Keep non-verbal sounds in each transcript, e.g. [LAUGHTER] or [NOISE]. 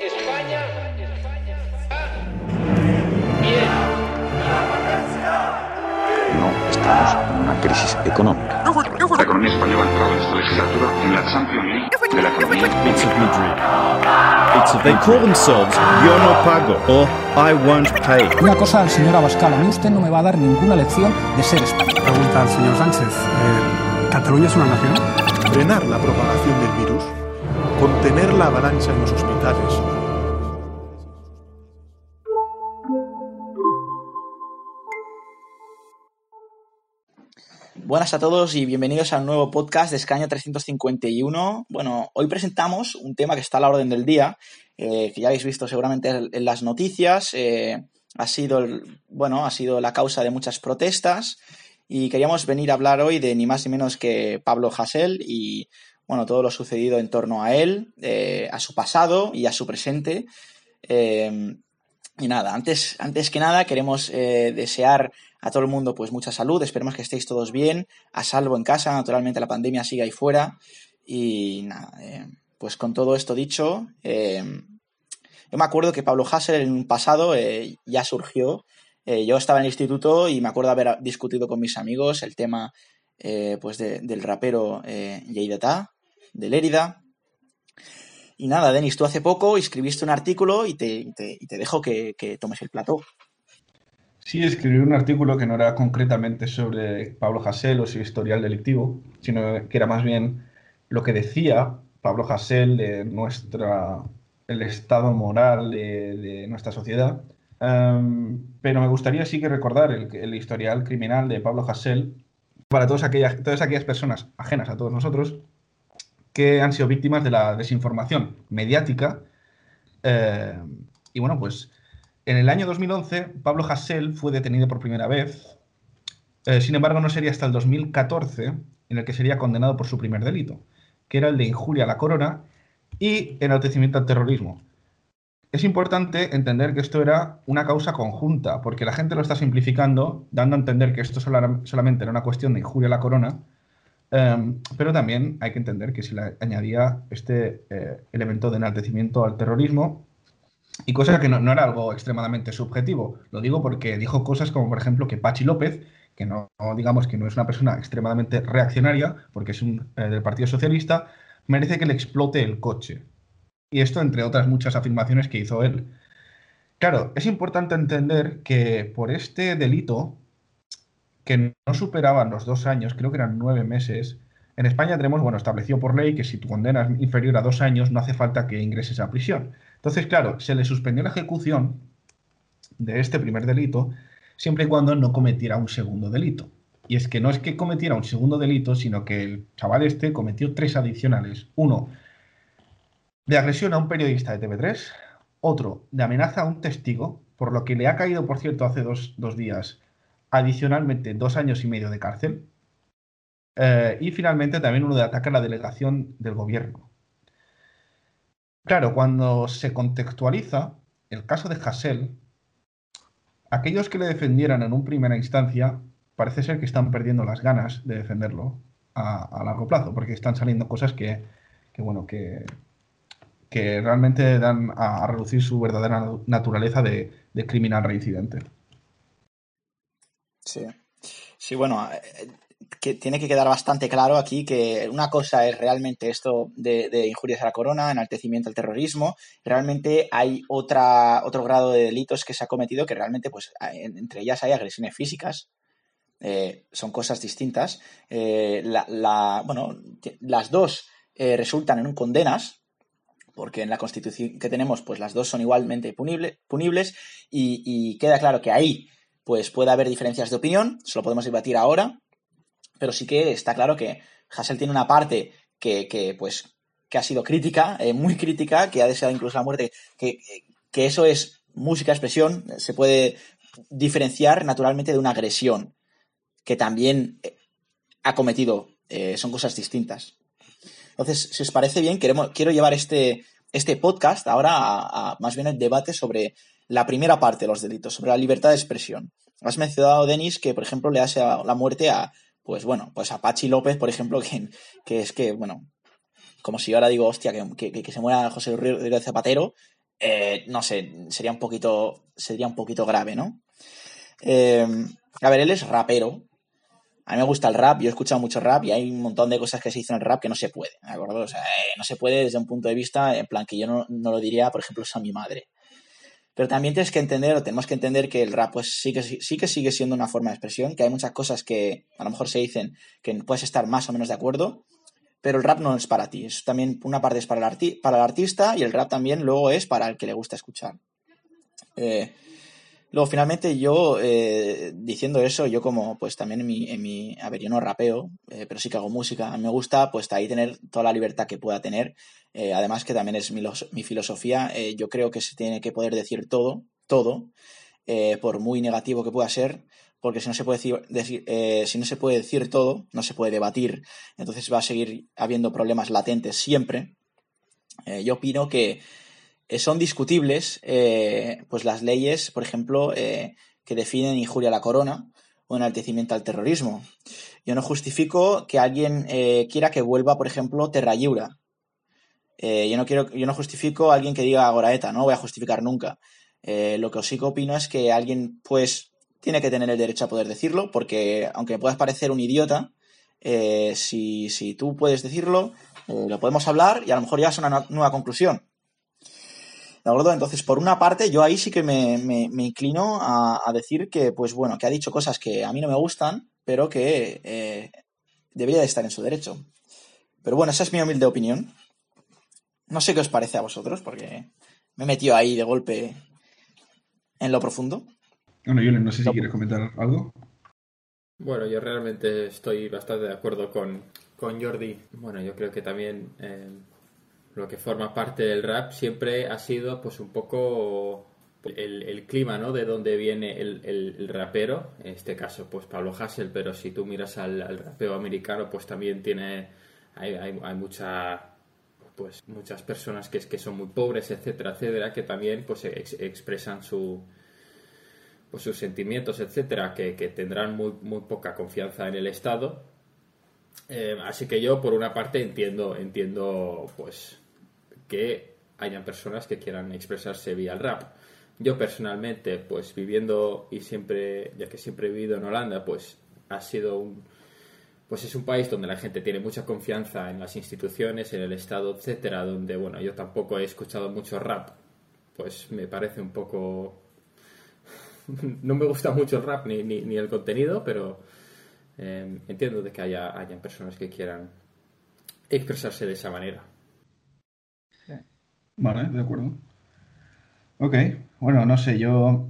España, No estamos en una crisis económica. La economía española ha entrado en esta legislatura en la Champions League de la economía. It's of Madrid. It's of, they call themselves Yo no pago or I won't pay. Una cosa al señor Abascal, a mí usted no me va a dar ninguna lección de ser español. Pregunta al señor Sánchez. eh, ¿Cataluña es una nación? frenar la propagación del virus, contener la avalancha en los hospitales, Buenas a todos y bienvenidos al nuevo podcast de Escaño 351. Bueno, hoy presentamos un tema que está a la orden del día, eh, que ya habéis visto seguramente en las noticias. eh, ha sido, bueno, ha sido la causa de muchas protestas y queríamos venir a hablar hoy de ni más ni menos que Pablo Hasél y, bueno, todo lo sucedido en torno a él, eh, a su pasado y a su presente. Eh, y nada, antes, antes que nada queremos eh, desear a todo el mundo pues mucha salud, esperemos que estéis todos bien, a salvo en casa, naturalmente la pandemia sigue ahí fuera. Y nada, eh, pues con todo esto dicho, eh, yo me acuerdo que Pablo Hasél en un pasado eh, ya surgió, yo estaba en el instituto y me acuerdo haber discutido con mis amigos el tema pues de- del rapero eh, de Lérida, y nada, Denis, tú hace poco escribiste un artículo y te, te, te dejo que, que tomes el plató. Sí, escribí un artículo que no era concretamente sobre Pablo Hasél o su historial delictivo, sino que era más bien lo que decía Pablo Hasél de nuestra, el estado moral de, de nuestra sociedad. Em, pero me gustaría sí que recordar el, el historial criminal de Pablo Hasél para todas aquellas, todas aquellas personas ajenas a todos nosotros que han sido víctimas de la desinformación mediática. eh, y bueno, pues en el año 2011, Pablo Hasél fue detenido por primera vez. Eh, sin embargo, no sería hasta el 2014 en el que sería condenado por su primer delito, que era el de injuria a la corona y enaltecimiento al terrorismo. Es importante entender que esto era una causa conjunta, porque la gente lo está simplificando, dando a entender que esto sola- solamente era una cuestión de injuria a la corona, eh, pero también hay que entender que se le añadía este eh, elemento de enaltecimiento al terrorismo y cosa que no, era algo extremadamente subjetivo. Lo digo porque dijo cosas como, por ejemplo, que Pachi López, que no, no digamos que no es una persona extremadamente reaccionaria, porque es un, eh, del Partido Socialista, merece que le explote el coche. Y esto entre otras muchas afirmaciones que hizo él. Claro, es importante entender que por este delito, que no superaban los dos años, creo que eran nueve meses, en España tenemos, bueno, establecido por ley que si tu condena es inferior a dos años, no hace falta que ingreses a prisión. Entonces, claro, se le suspendió la ejecución de este primer delito siempre y cuando no cometiera un segundo delito. Y es que no es que cometiera un segundo delito, sino que el chaval este cometió tres adicionales. Uno, de agresión a un periodista de TV3. Otro, de amenaza a un testigo, por lo que le ha caído, por cierto, hace dos, dos días, adicionalmente dos años y medio de cárcel. Eh, y finalmente también uno de ataque a la delegación del gobierno. Claro, cuando se contextualiza el caso de Hassel, aquellos que le defendieran en un primera instancia parece ser que están perdiendo las ganas de defenderlo a, largo plazo, porque están saliendo cosas que, que, bueno, que, que realmente dan a, reducir su verdadera naturaleza de criminal reincidente. Sí. Sí, bueno, eh, que tiene que quedar bastante claro aquí que una cosa es realmente esto de, de injurias a la corona, enaltecimiento al terrorismo, realmente hay otra, otro grado de delitos que se ha cometido que realmente, pues, en- entre ellas hay agresiones físicas, eh, son cosas distintas. Eh, la, la- bueno, las dos resultan en un condenas, porque en la constitución que tenemos, pues las dos son igualmente punible- punibles, y queda claro que ahí pues puede haber diferencias de opinión, eso lo podemos debatir ahora, pero sí que está claro que Hassel tiene una parte que, que, pues, que ha sido crítica, eh, muy crítica, que ha deseado incluso la muerte, que, que eso es música, expresión, se puede diferenciar naturalmente de una agresión, que también eh, ha cometido, eh, son cosas distintas. Entonces, si os parece bien, queremos, quiero llevar este, este podcast ahora a, a más bien el debate sobre la primera parte de los delitos, sobre la libertad de expresión. Has mencionado, Denis, que, por ejemplo, le hace la muerte a, pues bueno, pues a Pachi López, por ejemplo, [LAUGHS] que, que es que, bueno, como si yo ahora digo, hostia, que, que, que se muera José Rodríguez Zapatero, eh, no sé, sería un poquito, sería un poquito grave, ¿no? Eh, a ver, él es rapero. A mí me gusta el rap, yo he escuchado mucho rap y hay un montón de cosas que se dicen en el rap que no se puede, ¿de acuerdo? O sea, eh, no se puede desde un punto de vista, en plan, que yo no, no lo diría, por ejemplo, a mi madre. Pero también tienes que entender, o tenemos que entender que el rap pues sí que, sí que sigue siendo una forma de expresión, que hay muchas cosas que a lo mejor se dicen que puedes estar más o menos de acuerdo, pero el rap no es para ti. Es también una parte es para el, arti para el artista y el rap también luego es para el que le gusta escuchar. Eh, luego, finalmente, yo eh, diciendo eso, yo como pues también en mi, en mi a ver, yo no rapeo, eh, pero sí que hago música. A mí me gusta pues ahí tener toda la libertad que pueda tener. Eh, además que también es mi, mi filosofía. Eh, yo creo que se tiene que poder decir todo, todo, por muy negativo que pueda ser, porque si no se puede decir, decir si no se puede decir todo, no se puede debatir, entonces va a seguir habiendo problemas latentes siempre. Yo opino que son discutibles eh, pues las leyes, por ejemplo, eh, que definen injuria a la corona o enaltecimiento al terrorismo. Yo no justifico que alguien eh, quiera que vuelva, por ejemplo, Terra. Eh, yo, no quiero, yo no justifico a alguien que diga Agoraeta, no voy a justificar nunca. Eh, lo que sí que opino es que alguien, pues, tiene que tener el derecho a poder decirlo, porque aunque puedas parecer un idiota, eh, si, si, tú puedes decirlo, eh, lo podemos hablar y a lo mejor llegas a una nueva conclusión. ¿De acuerdo? Entonces, por una parte, yo ahí sí que me, me, me inclino a, a, decir que, pues bueno, que ha dicho cosas que a mí no me gustan, pero que eh, debería de estar en su derecho. Pero bueno, esa es mi humilde opinión. No sé qué os parece a vosotros, porque me he metido ahí de golpe en lo profundo. Bueno, Julen, no sé si quieres comentar algo. Bueno, yo realmente estoy bastante de acuerdo con, con Jordi. Bueno, yo creo que también eh, lo que forma parte del rap siempre ha sido pues un poco el, el clima, ¿no? De donde viene el, el, rapero, en este caso pues Pablo Hassel, pero si tú miras al, al rapeo americano pues también tiene, hay, hay, hay mucha pues muchas personas que, que son muy pobres, etcétera, etcétera, que también pues ex, expresan su, pues, sus sentimientos, etcétera, que, que, tendrán muy, muy poca confianza en el Estado. Eh, así que yo, por una parte, entiendo, entiendo pues que hayan personas que quieran expresarse vía el rap. Yo personalmente, pues viviendo y siempre, ya que siempre he vivido en Holanda, pues ha sido un, pues es un país donde la gente tiene mucha confianza en las instituciones, en el Estado, etcétera, donde, bueno, yo tampoco he escuchado mucho rap, pues me parece un poco... [LAUGHS] no me gusta mucho el rap ni, ni, el contenido, pero eh, entiendo de que haya hayan personas que quieran expresarse de esa manera. Vale, de acuerdo. Ok, bueno, no sé, yo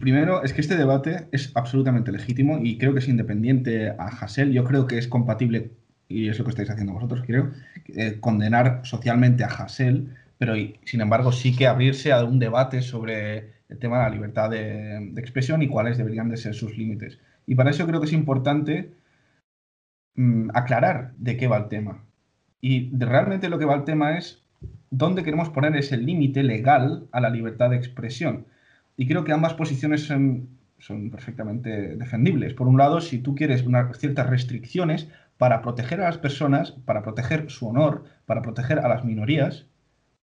primero es que este debate es absolutamente legítimo y creo que es independiente a Hassel. Yo creo que es compatible, y es lo que estáis haciendo vosotros, creo, eh, condenar socialmente a Hassel, pero sin embargo sí que abrirse a un debate sobre el tema de la libertad de, de, expresión y cuáles deberían de ser sus límites. Y para eso creo que es importante mmm, aclarar de qué va el tema. Y realmente lo que va el tema es dónde queremos poner ese límite legal a la libertad de expresión. Y creo que ambas posiciones son, son, perfectamente defendibles. Por un lado, si tú quieres ciertas restricciones para proteger a las personas, para proteger su honor, para proteger a las minorías,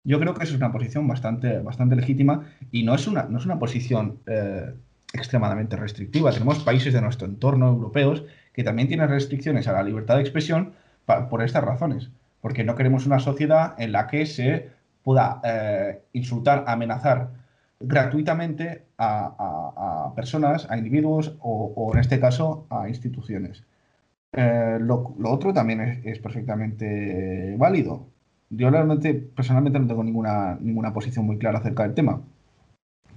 yo creo que eso es una posición bastante, bastante legítima y no es una, no es una posición eh, extremadamente restrictiva. Tenemos países de nuestro entorno europeos que también tienen restricciones a la libertad de expresión por estas razones. Porque no queremos una sociedad en la que se pueda eh, insultar, amenazar gratuitamente a, personas, a individuos o, en este caso a instituciones. Eh, lo, lo, otro también es, es, perfectamente válido. Yo realmente, personalmente, no tengo ninguna, ninguna posición muy clara acerca del tema.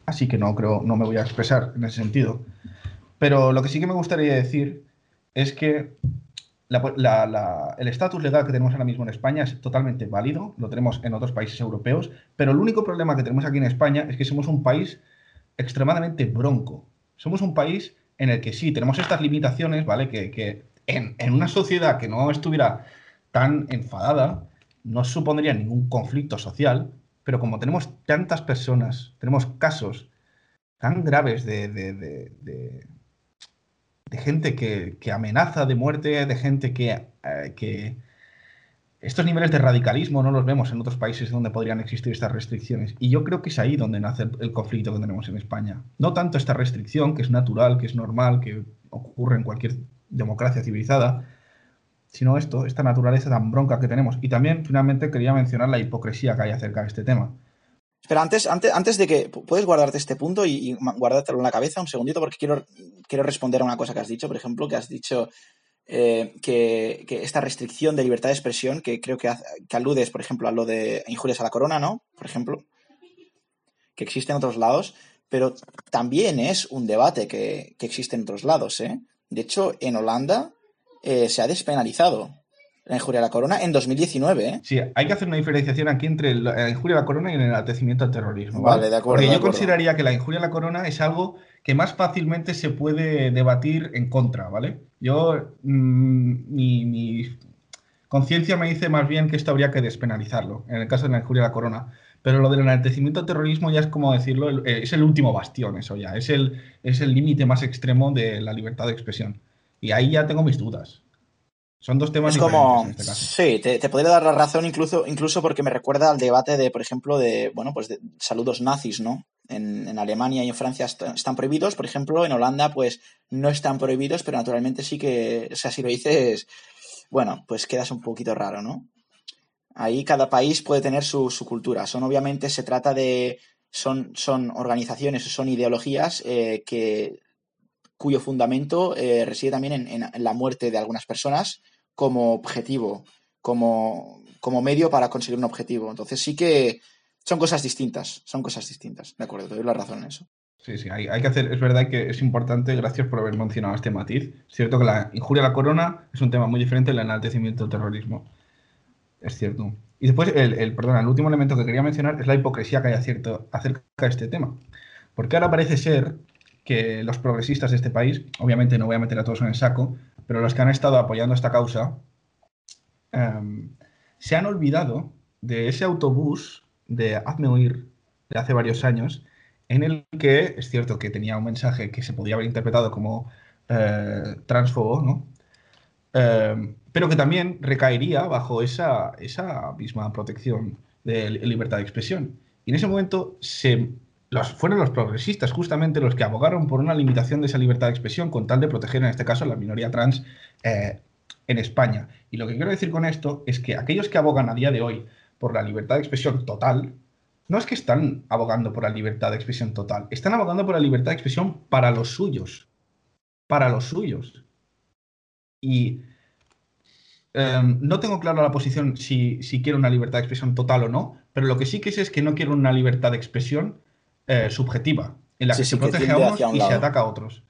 Así que no creo, no me voy a expresar en ese sentido. Pero lo que sí que me gustaría decir es que el estatus legal que tenemos ahora mismo en España es totalmente válido, lo tenemos en otros países europeos, pero el único problema que tenemos aquí en España es que somos un país extremadamente bronco. Somos un país en el que sí, tenemos estas limitaciones, ¿vale? Que, en, una sociedad que no estuviera tan enfadada, no supondría ningún conflicto social, pero como tenemos tantas personas, tenemos casos tan graves de de gente que, que, amenaza de muerte, de gente que, eh, que, estos niveles de radicalismo no los vemos en otros países donde podrían existir estas restricciones. Y yo creo que es ahí donde nace el, conflicto que tenemos en España. No tanto esta restricción, que es natural, que es normal, que ocurre en cualquier democracia civilizada, sino esto, esta naturaleza tan bronca que tenemos. Y también, finalmente, quería mencionar la hipocresía que hay acerca de este tema. Espera, antes, antes, antes de que puedes guardarte este punto y, y guardártelo en la cabeza un segundito porque quiero, quiero responder a una cosa que has dicho. Por ejemplo, que has dicho eh, que, esta restricción de libertad de expresión, que creo que, que aludes, por ejemplo, a lo de injurias a la corona, ¿no? Por ejemplo, que existe en otros lados, pero también es un debate que, que existe en otros lados, ¿eh? De hecho, en Holanda eh, se ha despenalizado la injuria a la corona en 2019, ¿eh? Sí, hay que hacer una diferenciación aquí entre la injuria a la corona y el enaltecimiento al terrorismo. Vale, de acuerdo, Porque de yo acuerdo. consideraría que la injuria a la corona es algo que más fácilmente se puede debatir en contra, ¿vale? Yo, mm, mi, mi conciencia me dice más bien que esto habría que despenalizarlo, en el caso de la injuria a la corona. Pero lo del enaltecimiento al terrorismo ya es como decirlo, el- eh, es el último bastión, eso ya, es el es el límite más extremo de la libertad de expresión. Y ahí ya tengo mis dudas. Son dos temas Es como, en este caso. sí, te, te podría dar la razón incluso, incluso porque me recuerda al debate de, por ejemplo, de, bueno, pues de saludos nazis, ¿no? En, en Alemania y en Francia est- están prohibidos, por ejemplo, en Holanda pues no están prohibidos, pero naturalmente sí que, o sea, si lo dices, bueno, pues quedas un poquito raro, ¿no? Ahí cada país puede tener su, su cultura. Son obviamente, se trata de, son, son organizaciones, son ideologías eh, que, cuyo fundamento eh, reside también en- en la muerte de algunas personas como objetivo, como, como medio para conseguir un objetivo. Entonces sí que son cosas distintas, son cosas distintas. De acuerdo, te doy la razón en eso. Sí, sí, hay, que hacer, es verdad que es importante, gracias por haber mencionado este matiz. Es cierto que la injuria a la corona es un tema muy diferente del enaltecimiento del terrorismo. Es cierto. Y después, el, perdón, el último elemento que quería mencionar es la hipocresía que hay acerca de este tema. Porque ahora parece ser que los progresistas de este país, obviamente no voy a meter a todos en el saco, pero los que han estado apoyando esta causa, em, se han olvidado de ese autobús de Hazme Oír de hace varios años, en el que es cierto que tenía un mensaje que se podía haber interpretado como eh, transfobo, ¿no? Eh, pero que también recaería bajo esa, esa misma protección de li- libertad de expresión. Y en ese momento se, los, fueron los progresistas justamente los que abogaron por una limitación de esa libertad de expresión con tal de proteger en este caso a la minoría trans eh, en España. Y lo que quiero decir con esto es que aquellos que abogan a día de hoy por la libertad de expresión total, no es que están abogando por la libertad de expresión total, están abogando por la libertad de expresión para los suyos. Para los suyos. Y em, no tengo clara la posición si, si quiero una libertad de expresión total o no, pero lo que sí que sé es que no quiero una libertad de expresión eh, subjetiva, en la Sí, que sí, se que protege a unos un y se ataca a otros.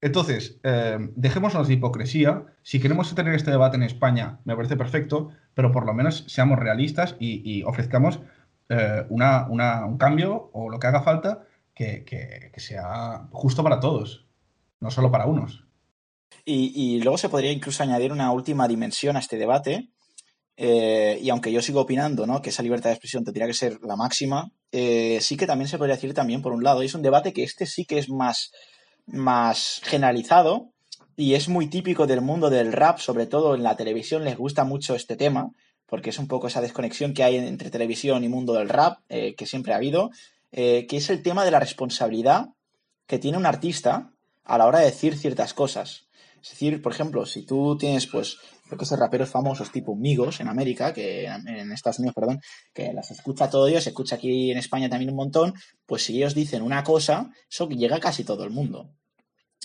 Entonces, eh, dejémonos de hipocresía. Si queremos tener este debate en España, me parece perfecto, pero por lo menos seamos realistas y, y ofrezcamos eh, una- una- un cambio o lo que haga falta que, que- que sea justo para todos, no solo para unos. Y, y luego se podría incluso añadir una última dimensión a este debate. eh, y aunque yo sigo opinando ¿no? que esa libertad de expresión tendría que ser la máxima, eh, sí que también se podría decir también por un lado, y es un debate que este sí que es más, más generalizado y es muy típico del mundo del rap, sobre todo en la televisión les gusta mucho este tema, porque es un poco esa desconexión que hay entre televisión y mundo del rap, eh, que siempre ha habido, eh, que es el tema de la responsabilidad que tiene un artista a la hora de decir ciertas cosas. Es decir, por ejemplo, si tú tienes, pues, yo que sé, raperos famosos tipo Migos en América, que en Estados Unidos, perdón, que las escucha todo Dios, se escucha aquí en España también un montón, pues si ellos dicen una cosa, eso llega a casi todo el mundo.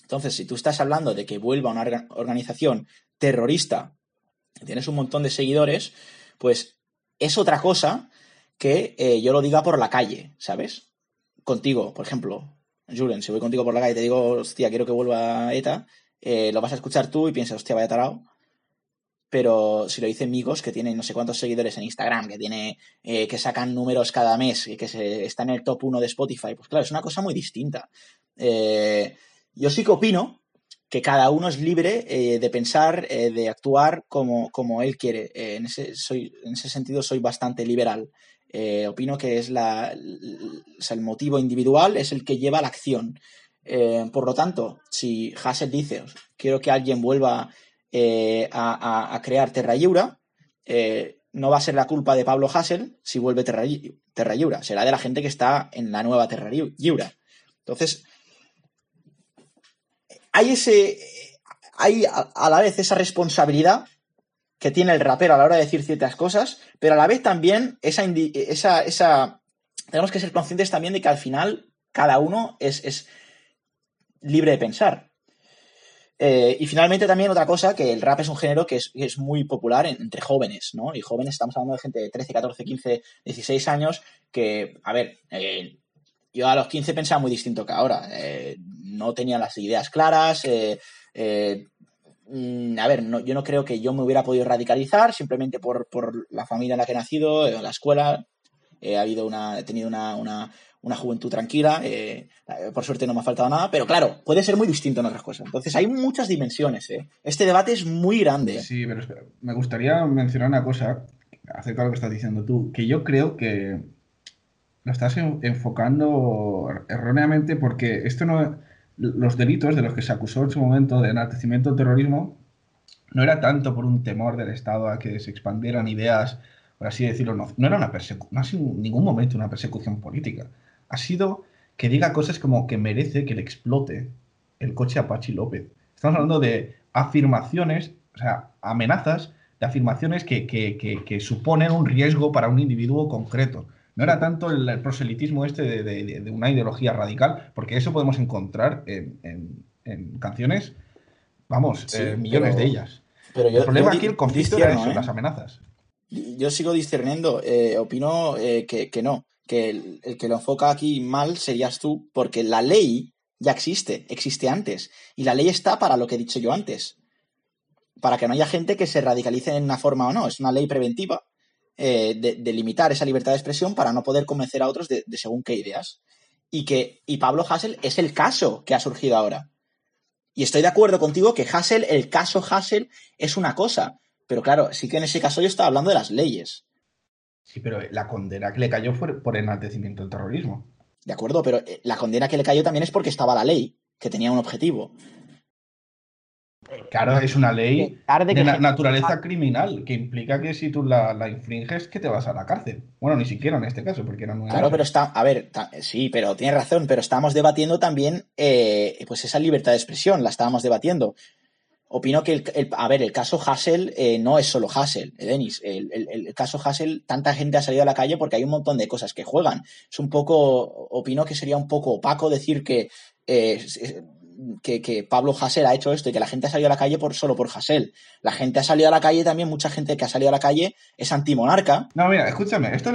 Entonces, si tú estás hablando de que vuelva una orga- organización terrorista, tienes un montón de seguidores, pues es otra cosa que eh, yo lo diga por la calle, ¿sabes? Contigo, por ejemplo, Julen, si voy contigo por la calle y te digo, hostia, quiero que vuelva ETA, eh, lo vas a escuchar tú y piensas, hostia, vaya tarao. Pero si lo dice Migos, que tiene no sé cuántos seguidores en Instagram, que tiene eh, que sacan números cada mes, que se, está en el top 1 de Spotify, pues claro, es una cosa muy distinta. Eh, yo sí que opino que cada uno es libre eh, de pensar, de actuar como, como él quiere. En, ese, soy, en ese sentido soy bastante liberal. Opino que es la, el, motivo individual es el que lleva a la acción. Por lo tanto, si Hassel dice, quiero que alguien vuelva eh, a, crear Terra Lliure, eh, no va a ser la culpa de Pablo Hassel si vuelve Terra, Terra será de la gente que está en la nueva Terra Lliure. Entonces, hay ese. Hay a, la vez esa responsabilidad que tiene el rapero a la hora de decir ciertas cosas, pero a la vez también esa, esa, esa tenemos que ser conscientes también de que al final cada uno es, es libre de pensar. Eh, y finalmente también otra cosa, que el rap es un género que es, que es muy popular en- entre jóvenes, ¿no? Y jóvenes, estamos hablando de gente de 13, 14, 15, 16 años, que, a ver, eh, yo a los 15 pensaba muy distinto que ahora. Eh, no tenía las ideas claras. mm, a ver, no- yo no creo que yo me hubiera podido radicalizar simplemente por, por la familia en la que he nacido, eh, la escuela. He, habido una, he tenido una, una juventud tranquila. eh, eh, por suerte no me ha faltado nada. Pero claro, puede ser muy distinto en otras cosas. Entonces hay muchas dimensiones. ¿eh? Este debate es muy grande. Sí, pero me gustaría mencionar una cosa acerca de lo que estás diciendo tú, que yo creo que lo estás en- enfocando erróneamente porque esto no, los delitos de los que se acusó en su momento de enaltecimiento del terrorismo no era tanto por un temor del Estado a que se expandieran ideas, por así decirlo, no, no era una persecución, no ha sido en ningún momento una persecución política. Ha sido que diga cosas como que merece que le explote el coche Apache López. Estamos hablando de afirmaciones, o sea, amenazas de afirmaciones que, que- que- que suponen un riesgo para un individuo concreto. No era tanto el, el proselitismo este de, de- una ideología radical, porque eso podemos encontrar en, en- en canciones, vamos, Sí, eh, millones pero- de ellas. Pero yo, el problema yo aquí, el conflicto era eso, ¿eh? las amenazas. Yo sigo discerniendo, eh, opino que, que no, que el, que lo enfoca aquí mal serías tú, porque la ley ya existe, existe antes, y la ley está para lo que he dicho yo antes, para que no haya gente que se radicalice en una forma o no, es una ley preventiva eh, de, de limitar esa libertad de expresión para no poder convencer a otros de, de según qué ideas. Y que y Pablo Hassel es el caso que ha surgido ahora. Y estoy de acuerdo contigo que Hassel, el caso Hassel, es una cosa, pero claro, sí que en ese caso yo estaba hablando de las leyes. Sí, pero la condena que le cayó fue por enaltecimiento del terrorismo. De acuerdo, pero eh, la condena que le cayó también es porque estaba la ley, que tenía un objetivo. Claro, es una ley Tarde de na- naturaleza criminal, que implica que si tú la, la infringes, que te vas a la cárcel. Bueno, ni siquiera en este caso, porque era nueve Claro, pero está, a ver, sí, pero tienes razón, pero estábamos debatiendo también, eh, pues esa libertad de expresión, la estábamos debatiendo. Opino que, el, el- a ver, el caso Hassel eh, no es solo Hassel, eh, Denis. El, el- caso Hassel, tanta gente ha salido a la calle porque hay un montón de cosas que juegan. Es un poco, opino que sería un poco opaco decir que, eh, que, Pablo Hassel ha hecho esto y que la gente ha salido a la calle por, solo por Hassel. La gente ha salido a la calle también, mucha gente que ha salido a la calle es antimonarca. No, mira, escúchame, esto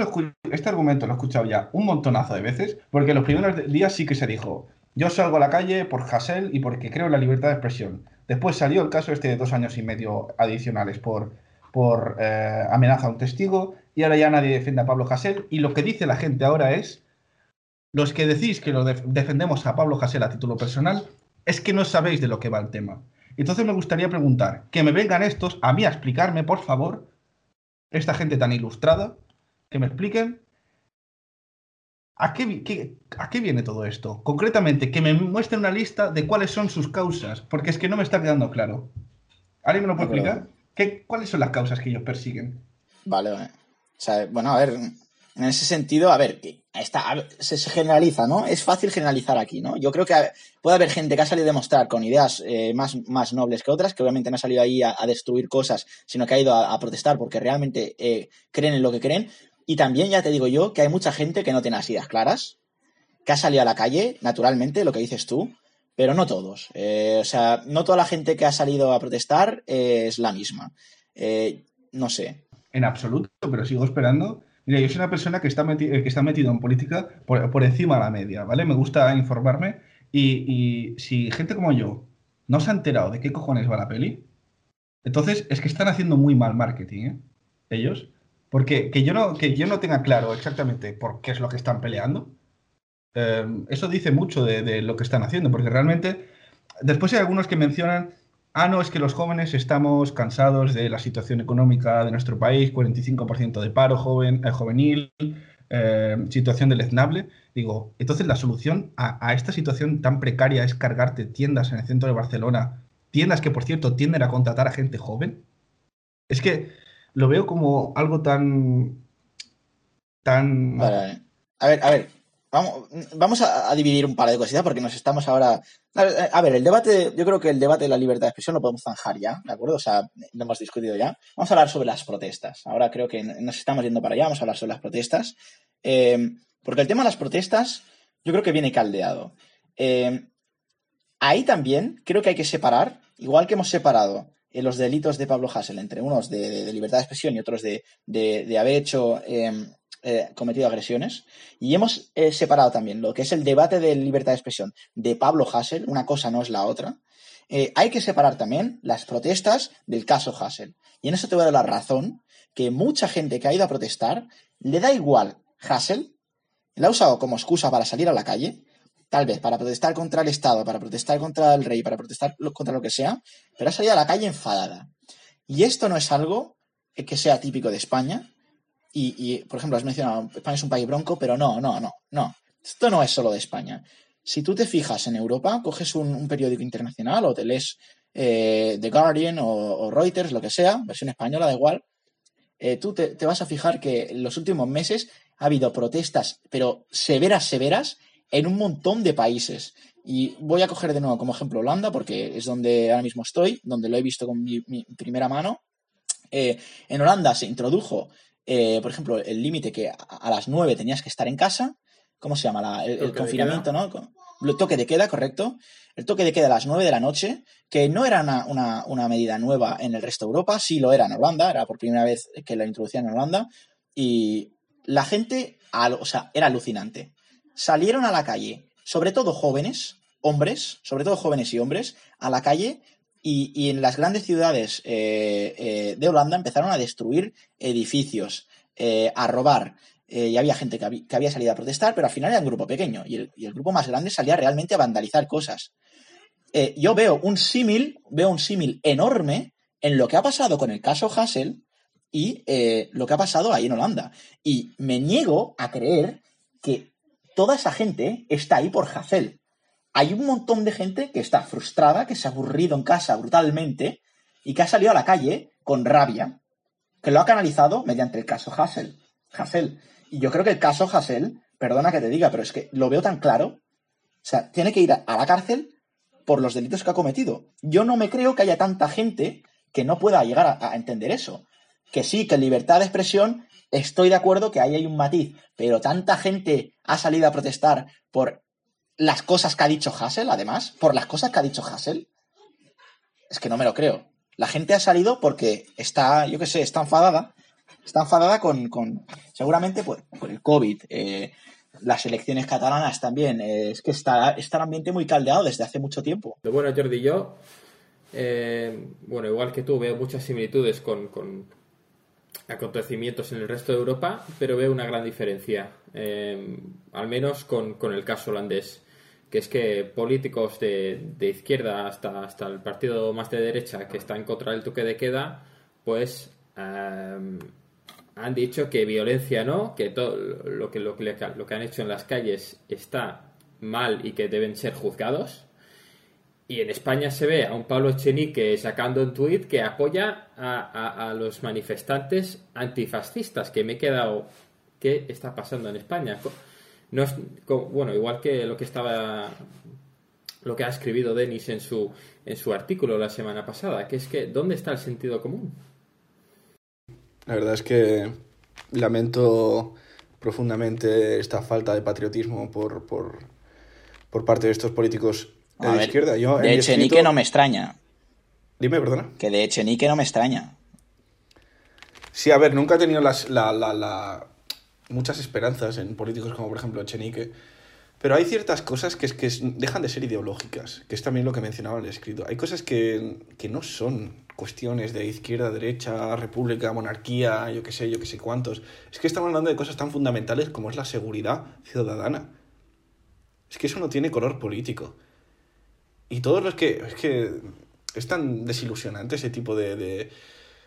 este argumento lo he escuchado ya un montonazo de veces, porque los primeros días sí que se dijo, yo salgo a la calle por Hassel y porque creo en la libertad de expresión. Después salió el caso este de dos años y medio adicionales por, por eh, amenaza a un testigo, y ahora ya nadie defiende a Pablo Hassel, y lo que dice la gente ahora es, los que decís que lo def- defendemos a Pablo Hassel a título personal, es que no sabéis de lo que va el tema. Entonces me gustaría preguntar, que me vengan estos a mí a explicarme, por favor, esta gente tan ilustrada, que me expliquen a qué, vi- qué- a qué viene todo esto. Concretamente, que me muestren una lista de cuáles son sus causas, porque es que no me está quedando claro. ¿Alguien me lo puede explicar? ¿Qué, ¿Cuáles son las causas que ellos persiguen? Vale, vale. O sea, bueno, a ver, en ese sentido, a ver, que está, a ver, se, generaliza, ¿no? Es fácil generalizar aquí, ¿no? Yo creo que puede haber gente que ha salido a demostrar con ideas eh, más, más nobles que otras, que obviamente no ha salido ahí a, a destruir cosas, sino que ha ido a, a protestar porque realmente eh, creen en lo que creen. Y también, ya te digo yo, que hay mucha gente que no tiene las ideas claras, que ha salido a la calle, naturalmente, lo que dices tú, pero no todos. Eh, o sea, no toda la gente que ha salido a protestar eh, es la misma. Eh, no sé. En absoluto, pero sigo esperando. Mira, yo soy una persona que está, que está metido en política por, por encima de la media, ¿vale? Me gusta informarme y, y si gente como yo no se ha enterado de qué cojones va la peli, entonces es que están haciendo muy mal marketing, ¿eh? Ellos. Porque que yo no, que yo no tenga claro exactamente por qué es lo que están peleando, eh, eso dice mucho de, lo que están haciendo, porque realmente después hay algunos que mencionan, ah, no, es que los jóvenes estamos cansados de la situación económica de nuestro país, 45% de paro joven, eh, juvenil, eh, situación deleznable. Digo, entonces la solución a, a esta situación tan precaria es cargarte tiendas en el centro de Barcelona, tiendas que por cierto tienden a contratar a gente joven. Es que lo veo como algo tan... tan... Vale. A ver, a ver. Vamos, vamos a, dividir un par de cositas porque nos estamos ahora. A ver, a ver, el debate, yo creo que el debate de la libertad de expresión lo podemos zanjar ya, ¿de acuerdo? O sea, lo hemos discutido ya. Vamos a hablar sobre las protestas. Ahora creo que nos estamos yendo para allá, vamos a hablar sobre las protestas. Eh, porque el tema de las protestas, yo creo que viene caldeado. Eh, ahí también creo que hay que separar, igual que hemos separado eh, los delitos de Pablo Hassel entre unos de, libertad de expresión y otros de, de- haber hecho eh, eh, cometido agresiones. Y hemos eh, separado también lo que es el debate de libertad de expresión de Pablo Hassel, una cosa no es la otra. Eh, hay que separar también las protestas del caso Hassel. Y en eso te voy a dar la razón que mucha gente que ha ido a protestar le da igual Hassel, la ha usado como excusa para salir a la calle, tal vez para protestar contra el Estado, para protestar contra el rey, para protestar contra lo que sea, pero ha salido a la calle enfadada. Y esto no es algo que sea típico de España. Y, por ejemplo, has mencionado, España es un país bronco, pero no, no, no, no. Esto no es solo de España. Si tú te fijas en Europa, coges un, periódico internacional o te lees eh, The Guardian o, o Reuters, lo que sea, versión española, da igual, eh, tú te, te vas a fijar que en los últimos meses ha habido protestas, pero severas, severas, en un montón de países. Y voy a coger de nuevo como ejemplo Holanda, porque es donde ahora mismo estoy, donde lo he visto con mi, mi primera mano. Eh, en Holanda se introdujo, eh, por ejemplo, el límite que a, a las 9 tenías que estar en casa. ¿Cómo se llama? La- el, confinamiento, ¿no? El toque de queda, correcto. El toque de queda a las 9 de la noche, que no era una, una- una medida nueva en el resto de Europa, sí lo era en Holanda, era por primera vez que la introducían en Holanda. Y la gente, o sea, era alucinante. Salieron a la calle, sobre todo jóvenes, hombres, sobre todo jóvenes y hombres, a la calle y, y en las grandes ciudades eh, eh, de Holanda empezaron a destruir edificios, eh, a robar. Y había gente que, habí- que había salido a protestar, pero al final era un grupo pequeño. Y el, y el grupo más grande salía realmente a vandalizar cosas. Yo veo un símil, veo un símil enorme en lo que ha pasado con el caso Hassel y lo que ha pasado ahí en Holanda. Y me niego a creer que toda esa gente está ahí por Hassel. Hay un montón de gente que está frustrada, que se ha aburrido en casa brutalmente y que ha salido a la calle con rabia, que lo ha canalizado mediante el caso Hassel. Hassel. Y yo creo que el caso Hassel, perdona que te diga, pero es que lo veo tan claro. O sea, tiene que ir a la cárcel por los delitos que ha cometido. Yo no me creo que haya tanta gente que no pueda llegar a entender eso. Que sí, que libertad de expresión, estoy de acuerdo que ahí hay un matiz, pero tanta gente ha salido a protestar por las cosas que ha dicho Hassel, además, por las cosas que ha dicho Hassel, es que no me lo creo. La gente ha salido porque está, yo qué sé, está enfadada. Está enfadada con, con seguramente por, por el COVID, eh, las elecciones catalanas también. eh, es que está, está el ambiente muy caldeado desde hace mucho tiempo. Bueno, Jordi, yo, eh, bueno, igual que tú, veo muchas similitudes con, con acontecimientos en el resto de Europa, pero veo una gran diferencia, eh, al menos con, con el caso holandés, que es que políticos de, de izquierda hasta, hasta el partido más de derecha que está en contra del toque de queda, pues eh, han dicho que violencia no, que todo lo que, lo, que, lo que han hecho en las calles está mal y que deben ser juzgados. Y en España se ve a un Pablo Echenique sacando un tuit que apoya a, los manifestantes antifascistas, que me he quedado... ¿Qué está pasando en España? No es, bueno, igual que lo que estaba... Lo que ha escribido Denis en su, en su artículo la semana pasada, que es que ¿dónde está el sentido común? La verdad es que lamento profundamente esta falta de patriotismo por, por, por parte de estos políticos de A la ver, izquierda. Yo, de Echenique escrito- no me extraña. Dime, perdona. Que de Echenique no me extraña. Sí, a ver, nunca he tenido las, la, la- la- muchas esperanzas en políticos como, por ejemplo, Echenique. Pero hay ciertas cosas que, es, que dejan de ser ideológicas, que es también lo que mencionaba en el escrito. Hay cosas que, que no son cuestiones de izquierda, derecha, república, monarquía, yo qué sé, yo qué sé cuántos. Es que estamos hablando de cosas tan fundamentales como es la seguridad ciudadana. Es que eso no tiene color político. Y todos los que... Es que es tan desilusionante ese tipo de, de,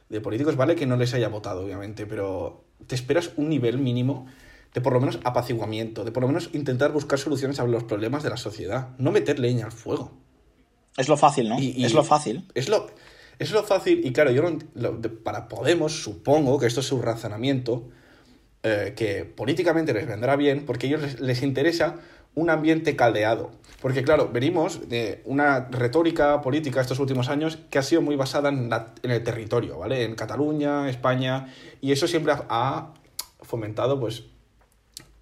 de políticos. Vale que no les haya votado, obviamente, pero te esperas un nivel mínimo de por lo menos apaciguamiento, de por lo menos intentar buscar soluciones a los problemas de la sociedad. No meter leña al fuego. Es lo fácil, ¿no? Y- y- Es lo fácil. Es lo, Es lo fácil, y claro, yo no- lo- de- para Podemos supongo que esto es su razonamiento, eh, que políticamente les vendrá bien, porque a ellos les, les interesa un ambiente caldeado. Porque claro, venimos de una retórica política estos últimos años que ha sido muy basada en, el territorio, ¿vale? En Cataluña, España, y eso siempre ha, ha fomentado, pues,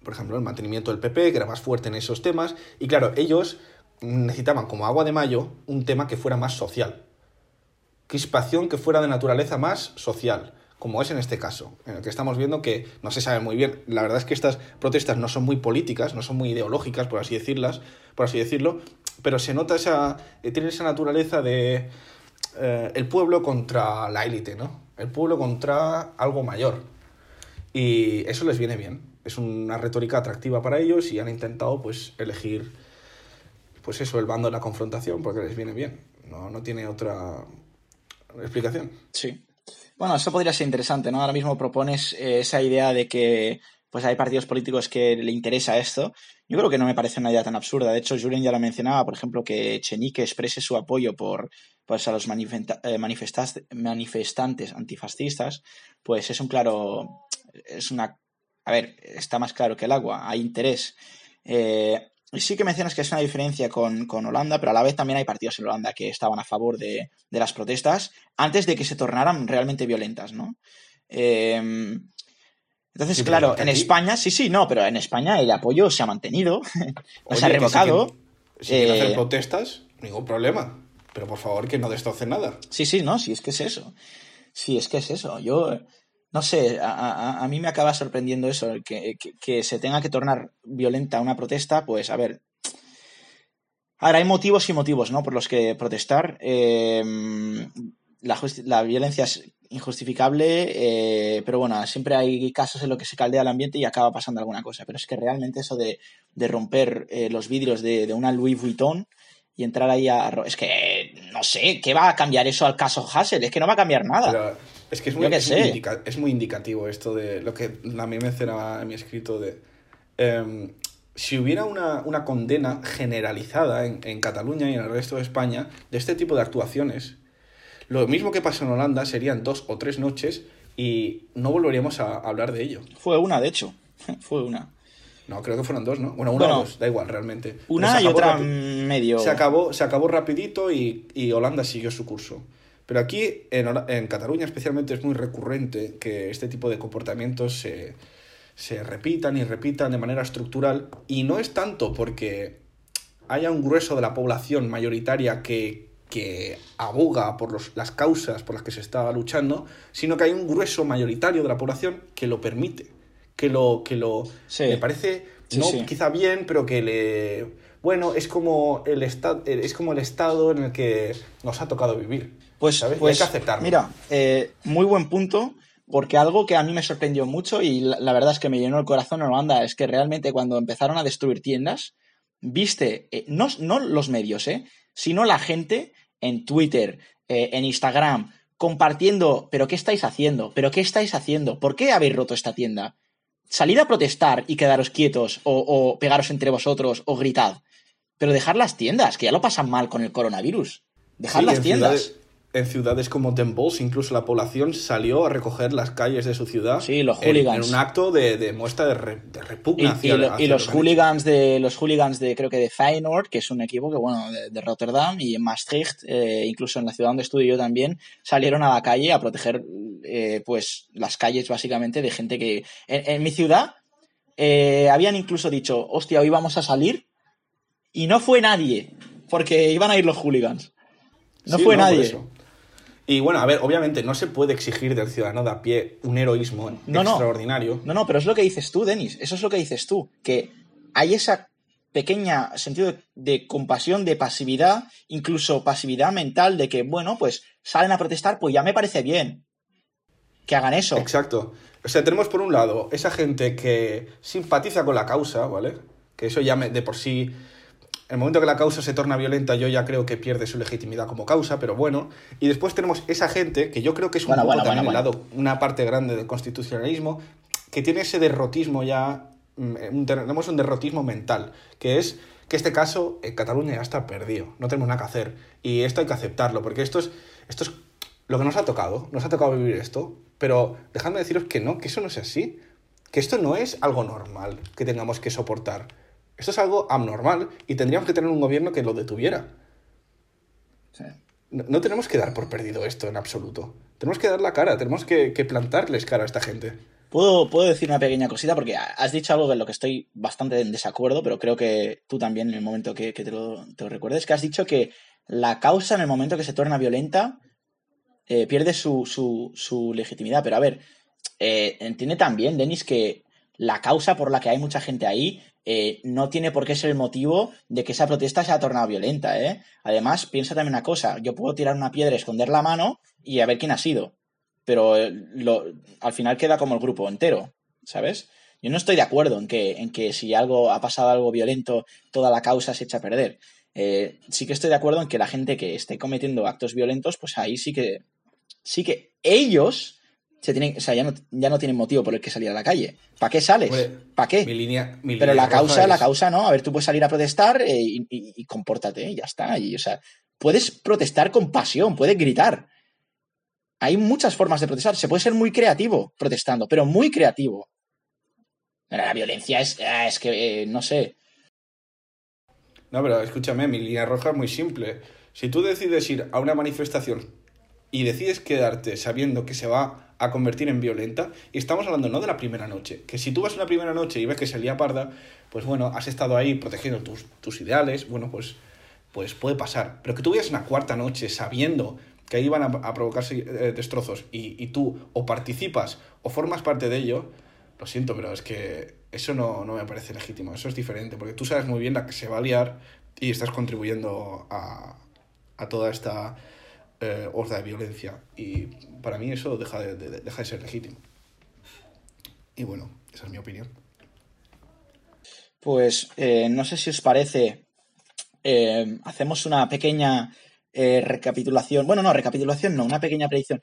por ejemplo, el mantenimiento del PP, que era más fuerte en esos temas, y claro, ellos necesitaban como agua de mayo un tema que fuera más social, crispación que fuera de naturaleza más social, como es en este caso, en el que estamos viendo que no se sabe muy bien. La verdad es que estas protestas no son muy políticas, no son muy ideológicas, por así decirlas, por así decirlo, pero se nota esa, eh, tiene esa naturaleza de eh, el pueblo contra la élite, ¿no? El pueblo contra algo mayor. Y eso les viene bien. Es una retórica atractiva para ellos y han intentado pues elegir pues eso, el bando de la confrontación, porque les viene bien. No, no tiene otra explicación. Sí. Bueno, eso podría ser interesante, ¿no? Ahora mismo propones eh, esa idea de que pues hay partidos políticos que le interesa esto. Yo creo que no me parece una idea tan absurda. De hecho, Julen ya lo mencionaba, por ejemplo, que Chenique exprese su apoyo por pues, a los eh, manifestantes antifascistas, pues es un claro, es una, a ver, está más claro que el agua, hay interés. Eh, sí que mencionas que es una diferencia con, con Holanda, pero a la vez también hay partidos en Holanda que estaban a favor de, de las protestas antes de que se tornaran realmente violentas, ¿no? Eh, entonces, Sí, claro, en aquí- España, sí, sí, no, pero en España el apoyo se ha mantenido, no [LAUGHS] se ha si revocado. quieren- Si quieren Eh, hacer protestas, ningún problema. Pero por favor, que no destrocen nada. Sí, sí, no, sí, es que es eso. Sí, es que es eso. Yo, no sé, a, a- a mí me acaba sorprendiendo eso, que, que- se tenga que tornar violenta una protesta, pues a ver. Ahora, hay motivos y motivos, ¿no? Por los que protestar. Eh, la, la violencia es injustificable, eh, pero bueno, siempre hay casos en los que se caldea el ambiente y acaba pasando alguna cosa. Pero es que realmente eso de, de romper eh, los vidrios de, de una Louis Vuitton y entrar ahí a... Es que, no sé, ¿qué va a cambiar eso al caso Hassel? Es que no va a cambiar nada. Es que es muy, qué es muy sé. indica- es muy indicativo esto de lo que a mí mencionaba en mi escrito de... em, si hubiera una, una condena generalizada en, en Cataluña y en el resto de España de este tipo de actuaciones, lo mismo que pasó en Holanda serían dos o tres noches y no volveríamos a hablar de ello. Fue una, de hecho. [LAUGHS] Fue una. No, creo que fueron dos, ¿no? Bueno, una Bueno, o dos, da igual realmente. Una y otra medio... Se acabó, se acabó rapidito y, y Holanda siguió su curso. Pero aquí, en, en Cataluña especialmente, es muy recurrente que este tipo de comportamientos se, se repitan y repitan de manera estructural. Y no es tanto porque haya un grueso de la población mayoritaria que, que aboga por los- las causas por las que se está luchando, sino que hay un grueso mayoritario de la población que lo permite, que lo, que lo Sí. le parece Sí, no sí. quizá bien, pero que le bueno es como el estado es como el estado en el que nos ha tocado vivir. Pues, ¿sabes? Pues hay que aceptarlo. mira, eh, muy buen punto, porque algo que a mí me sorprendió mucho y la, la verdad es que me llenó el corazón en Holanda es que realmente cuando empezaron a destruir tiendas, viste, eh, no, no los medios, eh, sino la gente en Twitter, eh, en Instagram, compartiendo, pero ¿qué estáis haciendo? ¿Pero qué estáis haciendo? ¿Por qué habéis roto esta tienda? Salid a protestar y quedaros quietos o, o pegaros entre vosotros o gritad. Pero dejar las tiendas, que ya lo pasan mal con el coronavirus. Dejar Sí, las en tiendas. ciudades- en ciudades como Den Bosch, incluso la población salió a recoger las calles de su ciudad. Sí, los en- hooligans. En, un acto de, de muestra de, re- de Y, repugna. y hacia- lo- y hacia los hooligans de los hooligans de creo que de Feyenoord, que es un equipo que bueno de, de Rotterdam y en Maastricht, eh, incluso en la ciudad donde estudio yo también, salieron a la calle a proteger eh, pues las calles básicamente de gente que en, en mi ciudad eh, habían incluso dicho, hostia, hoy vamos a salir y no fue nadie porque iban a ir los hooligans. No Sí, fue nadie. Y bueno, a ver, obviamente no se puede exigir del ciudadano de a pie un heroísmo No, no. extraordinario. No, no, pero es lo que dices tú, Denis. Eso es lo que dices tú. Que hay esa pequeña sentido de, de compasión, de pasividad, incluso pasividad mental, de que, bueno, pues salen a protestar, pues ya me parece bien que hagan eso. Exacto. O sea, tenemos por un lado esa gente que simpatiza con la causa, ¿vale? Que eso ya me- de por sí, el momento que la causa se torna violenta, yo ya creo que pierde su legitimidad como causa, pero bueno. Y después tenemos esa gente, que yo creo que es un Bueno, poco bueno, también bueno, el lado, una parte grande del constitucionalismo, que tiene ese derrotismo ya, mm, un der- tenemos un derrotismo mental, que es que este caso en Cataluña ya está perdido, no tenemos nada que hacer. Y esto hay que aceptarlo, porque esto es, esto es lo que nos ha tocado, nos ha tocado vivir esto, pero dejadme deciros que no, que eso no es así, que esto no es algo normal que tengamos que soportar. Esto es algo abnormal y tendríamos que tener un gobierno que lo detuviera. No, no tenemos que dar por perdido esto en absoluto. Tenemos que dar la cara, tenemos que, que plantarles cara a esta gente. Puedo, puedo decir una pequeña cosita porque has dicho algo de lo que estoy bastante en desacuerdo, pero creo que tú también en el momento que, que te, lo, te lo recuerdes, que has dicho que la causa en el momento que se torna violenta eh, pierde su, su, su, legitimidad. Pero a ver, eh, entiende también, Denis, que la causa por la que hay mucha gente ahí eh, no tiene por qué ser el motivo de que esa protesta se ha tornado violenta. ¿eh? Además, piensa también una cosa, yo puedo tirar una piedra, esconder la mano y a ver quién ha sido. Pero lo, al final queda como el grupo entero, ¿sabes? Yo no estoy de acuerdo en que, en que si algo ha pasado algo violento, toda la causa se echa a perder. Eh, sí que estoy de acuerdo en que la gente que esté cometiendo actos violentos, pues ahí sí que, sí que ellos se tienen, o sea, ya no, ya no tienen motivo por el que salir a la calle. ¿Para qué sales? ¿Para qué? Mi línea, mi Pero línea la causa, la causa no. A ver, tú puedes salir a protestar eh, y, y- y compórtate, y ya está. Y, o sea, puedes protestar con pasión, puedes gritar. Hay muchas formas de protestar. Se puede ser muy creativo protestando, pero muy creativo. Pero la violencia es, ah, es que, eh, no sé. No, pero escúchame, mi línea roja es muy simple. Si tú decides ir a una manifestación y decides quedarte sabiendo que se va a convertir en violenta, y estamos hablando no de la primera noche, que si tú vas una primera noche y ves que se lía parda, pues bueno, has estado ahí protegiendo tus, tus ideales, bueno, pues, pues puede pasar. Pero que tú vayas una cuarta noche sabiendo que ahí van a, provocarse eh, destrozos y, y tú o participas o formas parte de ello, lo siento, pero es que eso no, no me parece legítimo, eso es diferente, porque tú sabes muy bien la que se va a liar y estás contribuyendo a, a toda esta eh, horda de violencia. Y para mí eso deja de, de- ser legítimo. Y bueno, esa es mi opinión. Pues eh, no sé si os parece, eh, hacemos una pequeña eh, recapitulación. Bueno, no, recapitulación no, una pequeña predicción.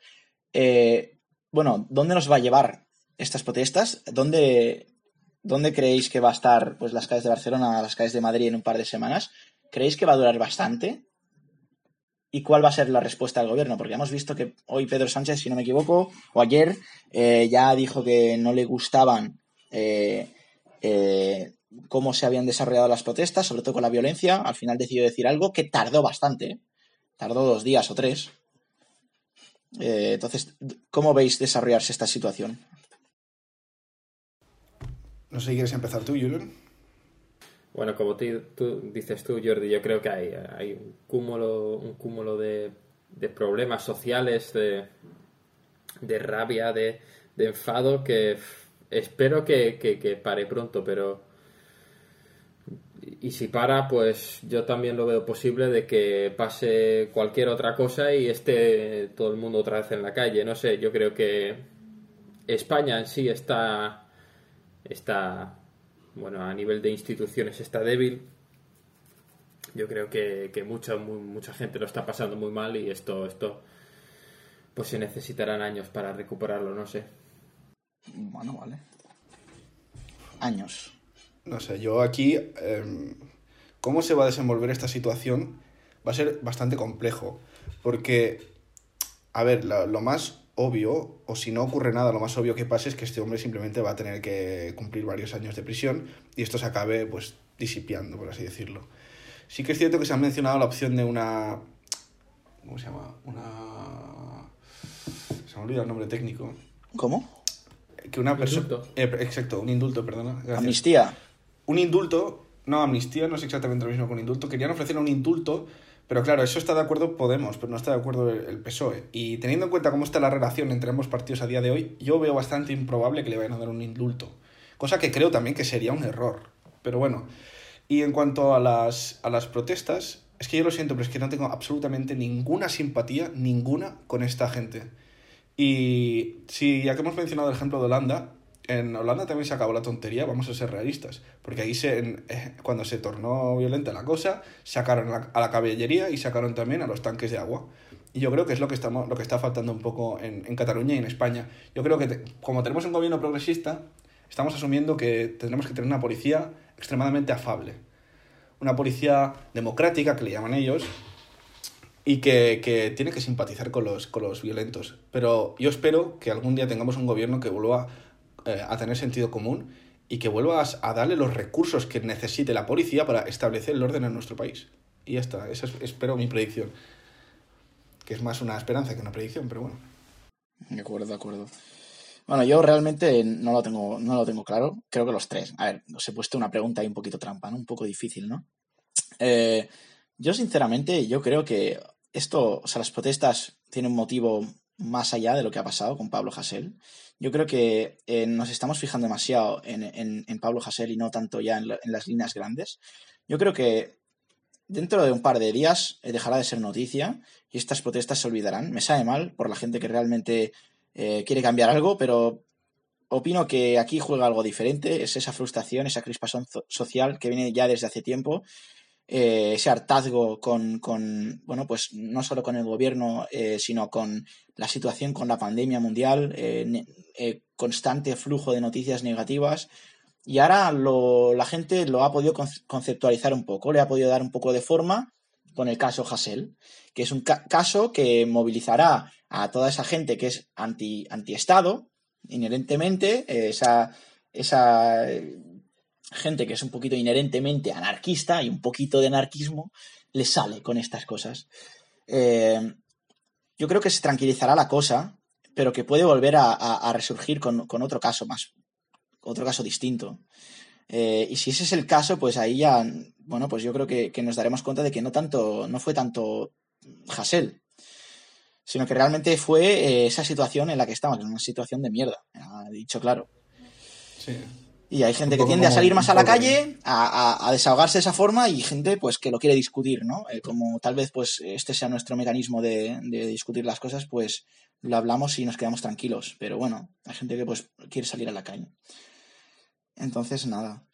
Bueno, ¿dónde nos va a llevar estas protestas? ¿Dónde, ¿Dónde creéis que va a estar pues, las calles de Barcelona, las calles de Madrid en un par de semanas? ¿Creéis que va a durar bastante? ¿Y cuál va a ser la respuesta del gobierno? Porque hemos visto que hoy Pedro Sánchez, si no me equivoco, o ayer, eh, ya dijo que no le gustaban eh, eh, cómo se habían desarrollado las protestas, sobre todo con la violencia. Al final decidió decir algo que tardó bastante, ¿eh? tardó dos días o tres. Entonces, ¿cómo veis desarrollarse esta situación? No sé quieres empezar tú, Julian. Bueno, como tú dices tú, Jordi, yo creo que hay, un cúmulo, un cúmulo de, problemas sociales, de, rabia, de, enfado, que espero que, que- que pare pronto, pero... Y si para, pues yo también lo veo posible de que pase cualquier otra cosa y esté todo el mundo otra vez en la calle. No sé, yo creo que España en sí está está bueno a nivel de instituciones está débil yo creo que, que mucha mu- mucha gente lo está pasando muy mal y esto esto pues se necesitarán años para recuperarlo no sé Bueno, vale. Años. No sé, yo aquí, em, cómo se va a desenvolver esta situación va a ser bastante complejo, porque, a ver, lo, lo más obvio, o si no ocurre nada, lo más obvio que pase es que este hombre simplemente va a tener que cumplir varios años de prisión y esto se acabe, pues, disipiando, por así decirlo. Sí que es cierto que se ha mencionado la opción de una... ¿Cómo se llama? Una... Se me olvida el nombre técnico. ¿Cómo? Que una persona... Indulto. exacto, un indulto, perdona. gracias Amnistía. un indulto, no, amnistía no es exactamente lo mismo que un indulto, querían ofrecer un indulto, pero claro, eso está de acuerdo Podemos, pero no está de acuerdo el, PSOE. Y teniendo en cuenta cómo está la relación entre ambos partidos a día de hoy, yo veo bastante improbable que le vayan a dar un indulto. Cosa que creo también que sería un error. Pero bueno, y en cuanto a las, a las protestas, es que yo lo siento, pero es que no tengo absolutamente ninguna simpatía, ninguna, con esta gente. Y si ya que hemos mencionado el ejemplo de Holanda, en Holanda también se acabó la tontería, vamos a ser realistas, porque ahí se, eh, cuando se tornó violenta la cosa, sacaron a la, caballería y sacaron también a los tanques de agua. Y yo creo que es lo que, estamos, lo que está faltando un poco en, en Cataluña y en España. Yo creo que como tenemos un gobierno progresista, estamos asumiendo que tendremos que tener una policía extremadamente afable. Una policía democrática, que le llaman ellos, y que, que tiene que simpatizar con los, con los violentos. Pero yo espero que algún día tengamos un gobierno que vuelva eh, a tener sentido común y que vuelva a, a darle los recursos que necesite la policía para establecer el orden en nuestro país. Y ya está, esa es, espero mi predicción. Que es más una esperanza que una predicción, pero bueno. De acuerdo, de acuerdo. Bueno, yo realmente no lo tengo, no lo tengo claro. Creo que los tres. A ver, os he puesto una pregunta ahí un poquito trampa, ¿no? Un poco difícil, ¿no? Eh, yo, sinceramente, yo creo que esto, o sea, las protestas tienen un motivo más allá de lo que ha pasado con Pablo Hasél. Yo creo que eh, nos estamos fijando demasiado en, en, Pablo Hasél y no tanto ya en, las líneas grandes. Yo creo que dentro de un par de días eh, dejará de ser noticia y estas protestas se olvidarán. Me sabe mal por la gente que realmente eh, quiere cambiar algo, pero opino que aquí juega algo diferente. Es esa frustración, esa crispación social que viene ya desde hace tiempo eh, ese hartazgo con, con, bueno, pues no solo con el gobierno, eh, sino con la situación con la pandemia mundial, eh, eh constante flujo de noticias negativas. Y ahora lo, la gente lo ha podido conceptualizar un poco, le ha podido dar un poco de forma con el caso Hassel, que es un ca caso que movilizará a toda esa gente que es anti, anti-Estado, inherentemente, esa, esa gente que es un poquito inherentemente anarquista y un poquito de anarquismo le sale con estas cosas. Eh, yo creo que se tranquilizará la cosa, pero que puede volver a, resurgir con, otro caso más, otro caso distinto. Eh, y si ese es el caso, pues ahí ya, bueno, pues yo creo que, que nos daremos cuenta de que no tanto, no fue tanto Hassel, sino que realmente fue eh, esa situación en la que estamos, en una situación de mierda, dicho claro. Sí. Y hay gente que tiende a salir más a la calle, a, a, a, desahogarse de esa forma y gente pues que lo quiere discutir, ¿no? Eh, como tal vez pues este sea nuestro mecanismo de, de, discutir las cosas, pues lo hablamos y nos quedamos tranquilos. Pero bueno, hay gente que pues quiere salir a la calle. Entonces, nada.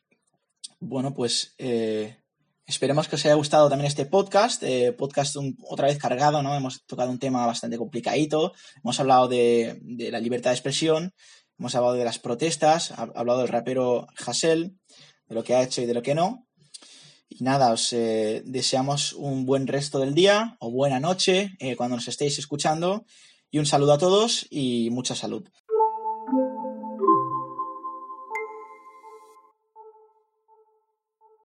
Bueno, pues eh, esperemos que os haya gustado también este podcast. Eh, podcast un, otra vez cargado, ¿no? Hemos tocado un tema bastante complicadito. Hemos hablado de, de la libertad de expresión Hemos hablado de las protestas, ha hablado del rapero Hassel, de lo que ha hecho y de lo que no. Y nada, os eh, deseamos un buen resto del día o buena noche eh, cuando nos estéis escuchando. Y un saludo a todos y mucha salud.